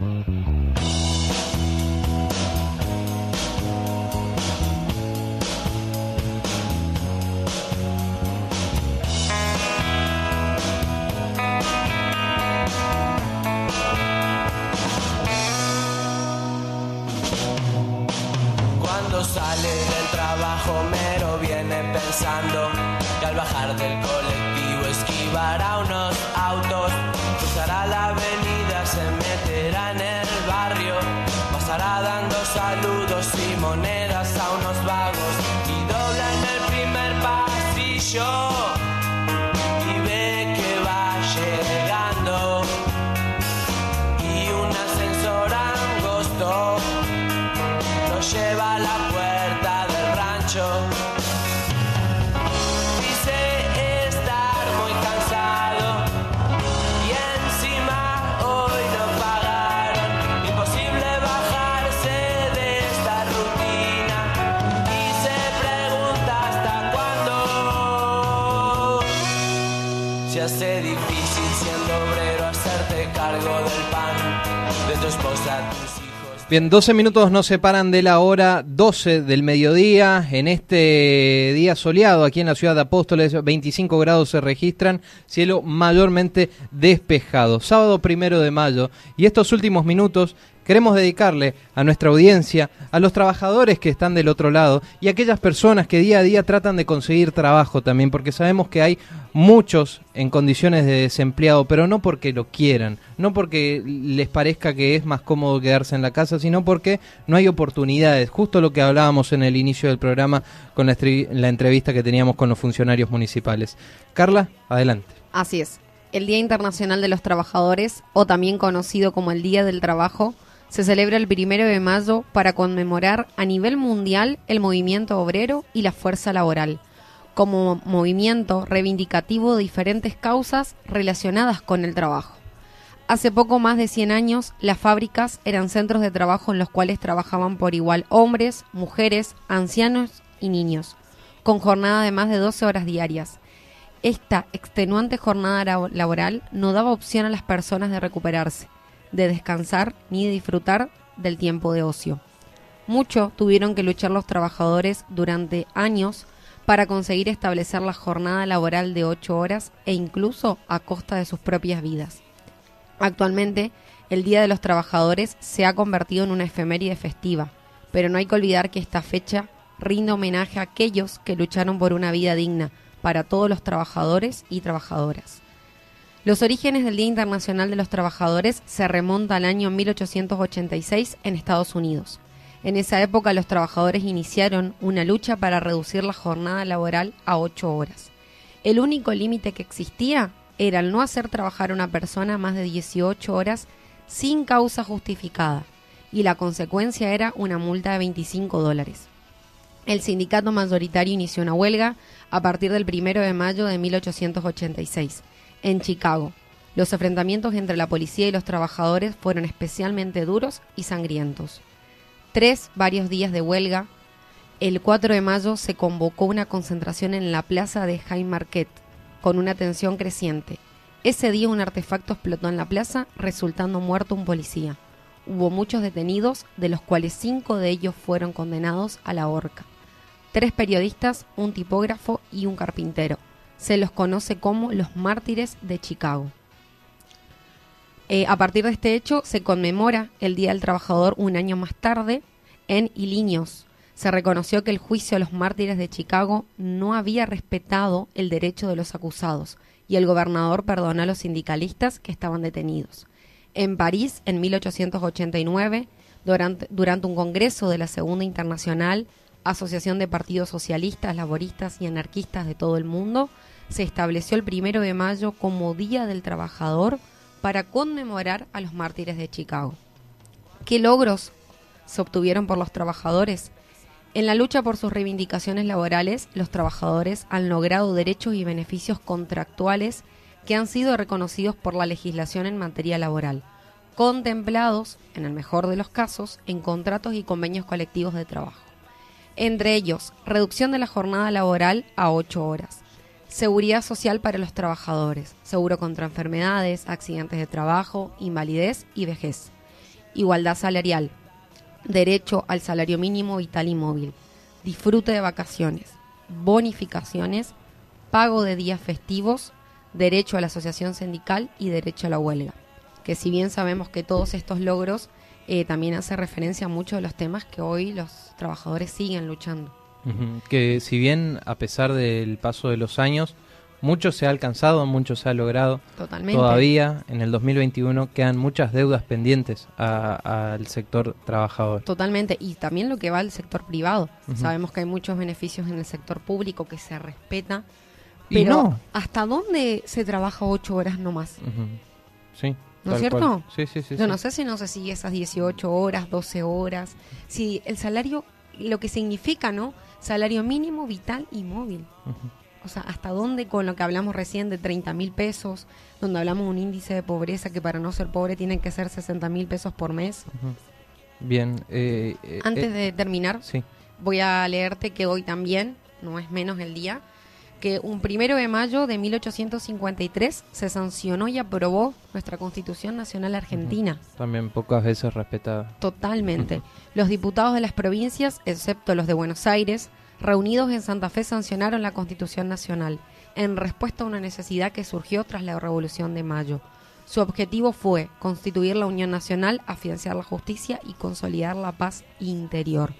Cuando Oh, Bien, 12 minutos nos separan de la hora 12 del mediodía. En este día soleado aquí en la ciudad de Apóstoles, 25 grados se registran, cielo mayormente despejado. Sábado primero de mayo. Y estos últimos minutos queremos dedicarle a nuestra audiencia, a los trabajadores que están del otro lado y a aquellas personas que día a día tratan de conseguir trabajo también, porque sabemos que hay muchos en condiciones de desempleado, pero no porque lo quieran, no porque les parezca que es más cómodo quedarse en la casa, sino porque no hay oportunidades. Justo lo que hablábamos en el inicio del programa con la, la entrevista que teníamos con los funcionarios municipales. Carla, adelante. Así es. El Día Internacional de los Trabajadores, o también conocido como el Día del Trabajo, se celebra el primero de mayo para conmemorar a nivel mundial el movimiento obrero y la fuerza laboral, como movimiento reivindicativo de diferentes causas relacionadas con el trabajo. Hace poco más de 100 años, las fábricas eran centros de trabajo en los cuales trabajaban por igual hombres, mujeres, ancianos y niños, con jornada de más de 12 horas diarias. Esta extenuante jornada ra- laboral no daba opción a las personas de recuperarse, de descansar ni disfrutar del tiempo de ocio. Mucho tuvieron que luchar los trabajadores durante años para conseguir establecer la jornada laboral de 8 horas e incluso a costa de sus propias vidas. Actualmente, el Día de los Trabajadores se ha convertido en una efeméride festiva, pero no hay que olvidar que esta fecha rinde homenaje a aquellos que lucharon por una vida digna para todos los trabajadores y trabajadoras. Los orígenes del Día Internacional de los Trabajadores se remonta al año 1886 en Estados Unidos. En esa época los trabajadores iniciaron una lucha para reducir la jornada laboral a 8 horas. El único límite que existía era el no hacer trabajar a una persona más de 18 horas sin causa justificada, y la consecuencia era una multa de 25 dólares. El sindicato mayoritario inició una huelga a partir del 1 de mayo de 1886 en Chicago. Los enfrentamientos entre la policía y los trabajadores fueron especialmente duros y sangrientos. Tras varios días de huelga, el 4 de mayo se convocó una concentración en la plaza de Haymarket, con una tensión creciente. Ese día un artefacto explotó en la plaza, resultando muerto un policía. Hubo muchos detenidos, de los cuales cinco de ellos fueron condenados a la horca. Tres periodistas, un tipógrafo y un carpintero. Se los conoce como los mártires de Chicago. Eh, a partir de este hecho se conmemora el Día del Trabajador un año más tarde en Iliños. Se reconoció que el juicio a los mártires de Chicago no había respetado el derecho de los acusados y el gobernador perdonó a los sindicalistas que estaban detenidos. En París, en 1889, durante, durante un congreso de la Segunda Internacional, Asociación de Partidos Socialistas, Laboristas y Anarquistas de todo el mundo, se estableció el primero de mayo como Día del Trabajador para conmemorar a los mártires de Chicago. ¿Qué logros se obtuvieron por los trabajadores? En la lucha por sus reivindicaciones laborales, los trabajadores han logrado derechos y beneficios contractuales que han sido reconocidos por la legislación en materia laboral, contemplados, en el mejor de los casos, en contratos y convenios colectivos de trabajo. Entre ellos, reducción de la jornada laboral a 8 horas, seguridad social para los trabajadores, seguro contra enfermedades, accidentes de trabajo, invalidez y vejez, igualdad salarial, derecho al salario mínimo vital y móvil, disfrute de vacaciones, bonificaciones, pago de días festivos, derecho a la asociación sindical y derecho a la huelga. Que si bien sabemos que todos estos logros eh, también hace referencia a muchos de los temas que hoy los trabajadores siguen luchando. Ujú, Que si bien a pesar del paso de los años, mucho se ha alcanzado, mucho se ha logrado, Totalmente. todavía en el 2021 quedan muchas deudas pendientes al sector trabajador. Totalmente. Y también lo que va al sector privado. Sabemos que hay muchos beneficios en el sector público que se respeta. Y Pero no. ¿hasta dónde se trabaja ocho horas nomás? Ujú. Sí. ¿No es cierto? cual. Sí, sí, sí. Yo no sé si no se sigue esas 18 horas, 12 horas. Si el salario, lo que significa, ¿no? Salario mínimo, vital y móvil. O sea, ¿hasta dónde con lo que hablamos recién de 30 mil pesos, donde hablamos de un índice de pobreza que para no ser pobre tienen que ser 60 mil pesos por mes? Bien. eh, eh, Antes eh, de terminar, Sí. voy a leerte que hoy también, no es menos el día, que un primero de mayo de 1853 se sancionó y aprobó nuestra Constitución Nacional Argentina. También pocas veces respetada. Totalmente. Los diputados de las provincias, excepto los de Buenos Aires, reunidos en Santa Fe sancionaron la Constitución Nacional en respuesta a una necesidad que surgió tras la Revolución de Mayo. Su objetivo fue constituir la Unión Nacional, afianzar la justicia y consolidar la paz interior.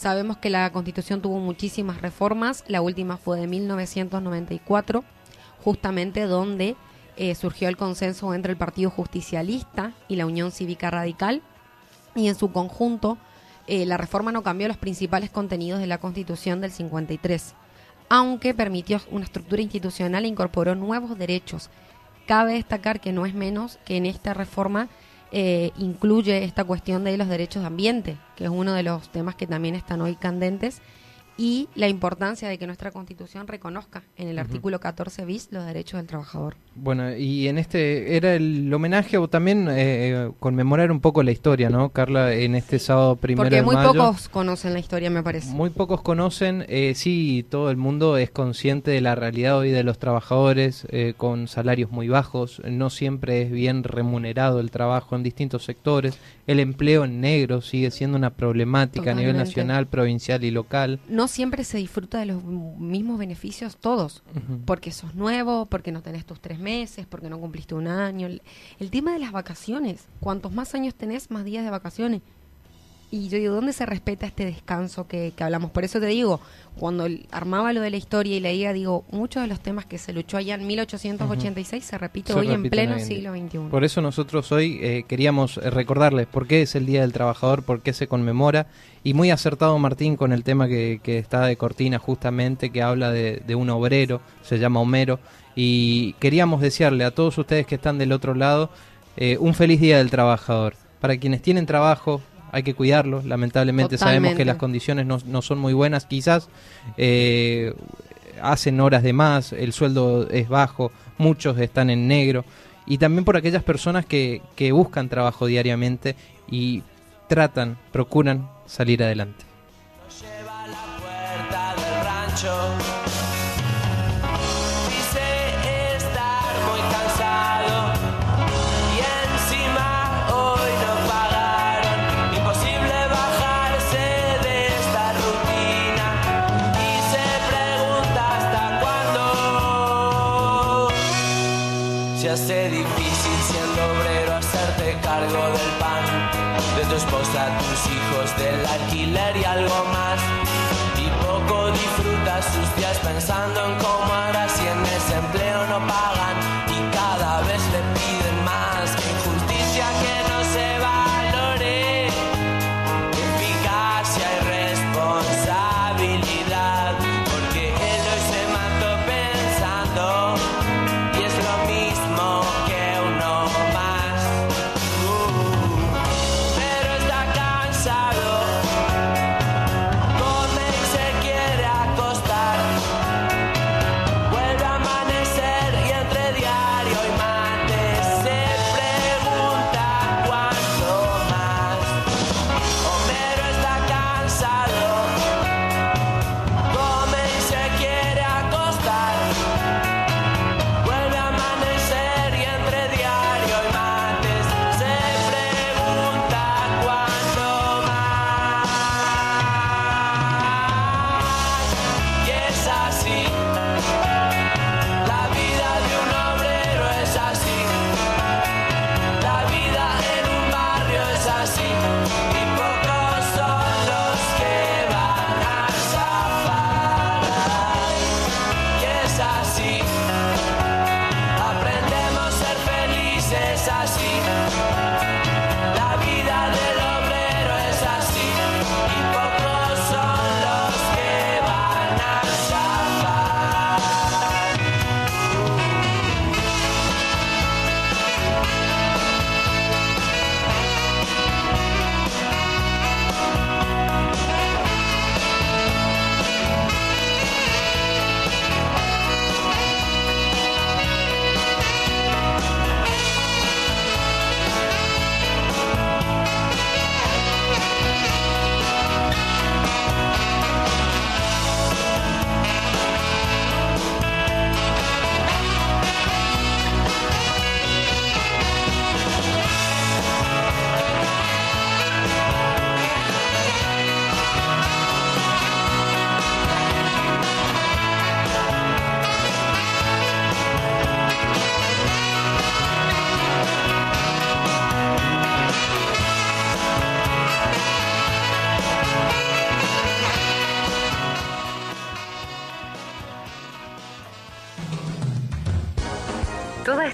Sabemos que la Constitución tuvo muchísimas reformas, la última fue de 1994, justamente donde eh, surgió el consenso entre el Partido Justicialista y la Unión Cívica Radical, y en su conjunto eh, la reforma no cambió los principales contenidos de la Constitución del 53, aunque permitió una estructura institucional e incorporó nuevos derechos. Cabe destacar que no es menos que en esta reforma eh, incluye esta cuestión de los derechos de ambiente, que es uno de los temas que también están hoy candentes, y la importancia de que nuestra Constitución reconozca en el artículo 14 bis los derechos del trabajador. Bueno, y en este era el homenaje o también eh, conmemorar un poco la historia, ¿no, Carla? En este sábado primero Porque de muy mayo. pocos conocen la historia, me parece. Muy pocos conocen, eh, sí, todo el mundo es consciente de la realidad hoy de los trabajadores eh, con salarios muy bajos, no siempre es bien remunerado el trabajo en distintos sectores, el empleo en negro sigue siendo una problemática a nivel nacional, provincial y local. no siempre se disfruta de los mismos beneficios todos, porque sos nuevo, porque no tenés tus tres meses, porque no cumpliste un año. El, el tema de las vacaciones, cuantos más años tenés, más días de vacaciones. Y yo digo, ¿dónde se respeta este descanso que, que hablamos? Por eso te digo, cuando armaba lo de la historia y leía, digo, muchos de los temas que se luchó allá en 1886 se repite Se hoy en pleno en siglo XXI. Por eso nosotros hoy eh, queríamos eh, recordarles por qué es el Día del Trabajador, por qué se conmemora. Y muy acertado Martín con el tema que, que está de cortina justamente, que habla de, de un obrero, se llama Homero. Y queríamos desearle a todos ustedes que están del otro lado eh, un feliz Día del Trabajador. Para quienes tienen trabajo, hay que cuidarlos. Lamentablemente sabemos que las condiciones no, no son muy buenas. Quizás eh, hacen horas de más, el sueldo es bajo, muchos están en negro. Y también por aquellas personas que, que buscan trabajo diariamente y tratan, procuran salir adelante. lleva a la puerta del rancho. Se hace difícil siendo obrero hacerte cargo del pan, de tu esposa, tus hijos, del alquiler y algo más. Y poco disfrutas sus días pensando en cómo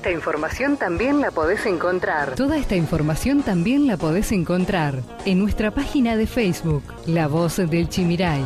esta información también la podés encontrar. Toda esta información también la podés encontrar en nuestra página de Facebook, La Voz del Chimiray.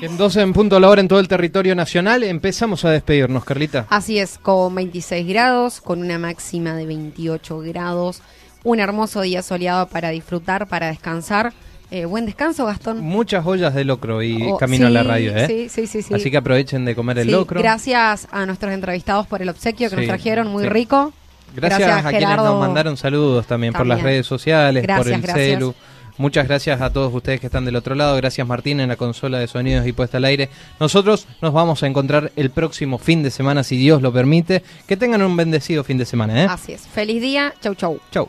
En 12 en punto la hora en todo el territorio nacional. Empezamos a despedirnos, Carlita. Así es, con 26 grados, con una máxima de 28 grados. Un hermoso día soleado para disfrutar, para descansar. Eh, buen descanso, Gastón. Muchas ollas de locro y Oh, camino a la radio, ¿eh? Sí, sí, sí. sí. Así que aprovechen de comer el locro. Gracias a nuestros entrevistados por el obsequio que nos trajeron, muy rico. Gracias, a quienes Gerardo. nos mandaron saludos también, por las redes sociales, por el gracias. celu. Muchas gracias a todos ustedes que están del otro lado. Gracias Martín en la consola de sonidos y puesta al aire. Nosotros nos vamos a encontrar el próximo fin de semana, si Dios lo permite. Que tengan un bendecido fin de semana, ¿eh? Así es. Feliz día. Chau, chau. Chau.